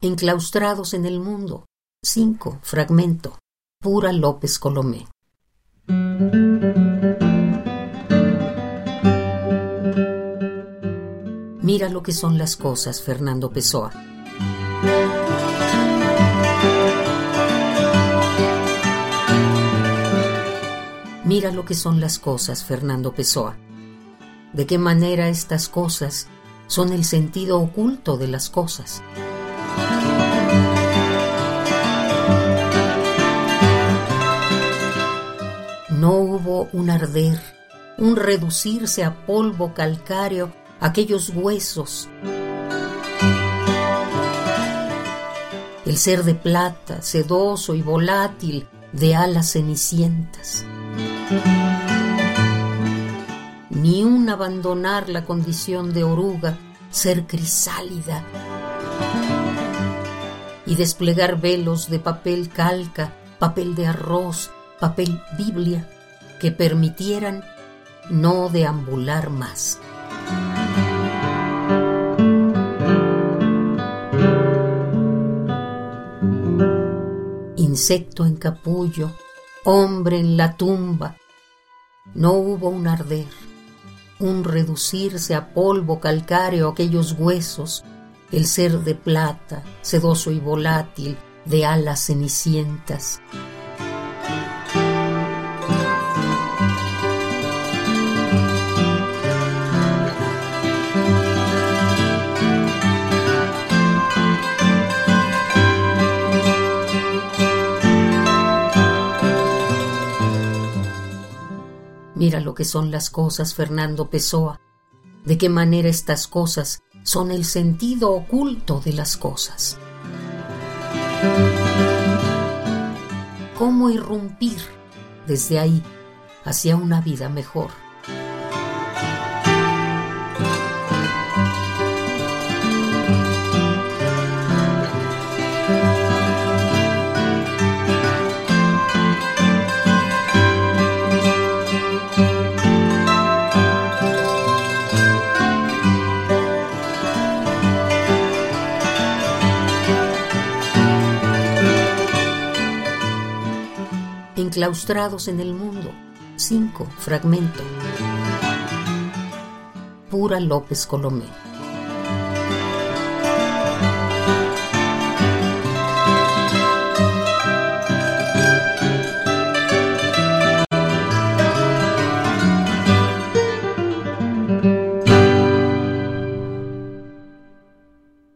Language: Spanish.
Enclaustrados en el mundo. 5. Fragmento. Pura López Colomé. Mira lo que son las cosas, Fernando Pessoa. Mira lo que son las cosas, Fernando Pessoa. De qué manera estas cosas son el sentido oculto de las cosas. Un arder, un reducirse a polvo calcáreo aquellos huesos. El ser de plata, sedoso y volátil, de alas cenicientas. Ni un abandonar la condición de oruga, ser crisálida y desplegar velos de papel calca, papel de arroz, papel Biblia, que permitieran no deambular más. Insecto en capullo, hombre en la tumba, no hubo un arder, un reducirse a polvo calcáreo aquellos huesos, el ser de plata, sedoso y volátil, de alas cenicientas. Mira lo que son las cosas, Fernando Pessoa. De qué manera estas cosas son el sentido oculto de las cosas. ¿Cómo irrumpir desde ahí hacia una vida mejor? Enclaustrados en el mundo. 5. Fragmento. Pura López Colomé.